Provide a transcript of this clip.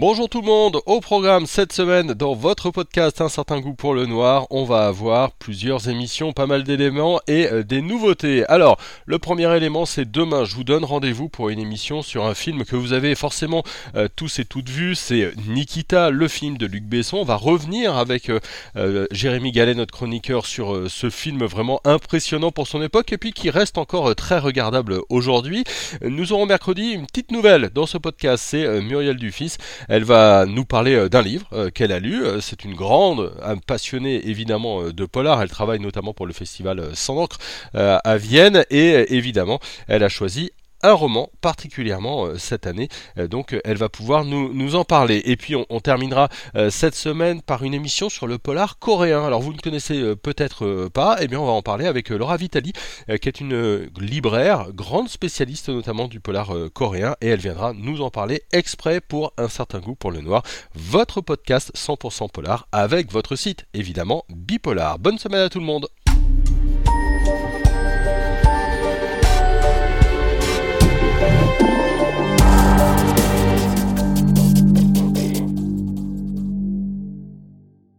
Bonjour tout le monde, au programme cette semaine dans votre podcast Un certain goût pour le noir, on va avoir plusieurs émissions, pas mal d'éléments et euh, des nouveautés. Alors, le premier élément c'est demain, je vous donne rendez-vous pour une émission sur un film que vous avez forcément euh, tous et toutes vu, c'est Nikita, le film de Luc Besson. On va revenir avec euh, Jérémy Gallet, notre chroniqueur, sur ce film vraiment impressionnant pour son époque et puis qui reste encore très regardable aujourd'hui. Nous aurons mercredi une petite nouvelle dans ce podcast, c'est Muriel Dufis. Elle va nous parler euh, d'un livre euh, qu'elle a lu. Euh, c'est une grande passionnée évidemment de polar. Elle travaille notamment pour le festival Sans encre à Vienne et évidemment elle a choisi un roman particulièrement euh, cette année. Euh, donc euh, elle va pouvoir nous, en parler. Et puis on, terminera cette semaine par une émission sur le polar coréen. Alors vous ne connaissez peut-être pas, eh bien on va en parler avec Laura Vitali, qui est une libraire, grande spécialiste notamment du polar coréen, et elle viendra nous en parler exprès pour un certain goût pour le noir. Votre podcast 100% polar avec votre site évidemment bipolar. Bonne semaine à tout le monde.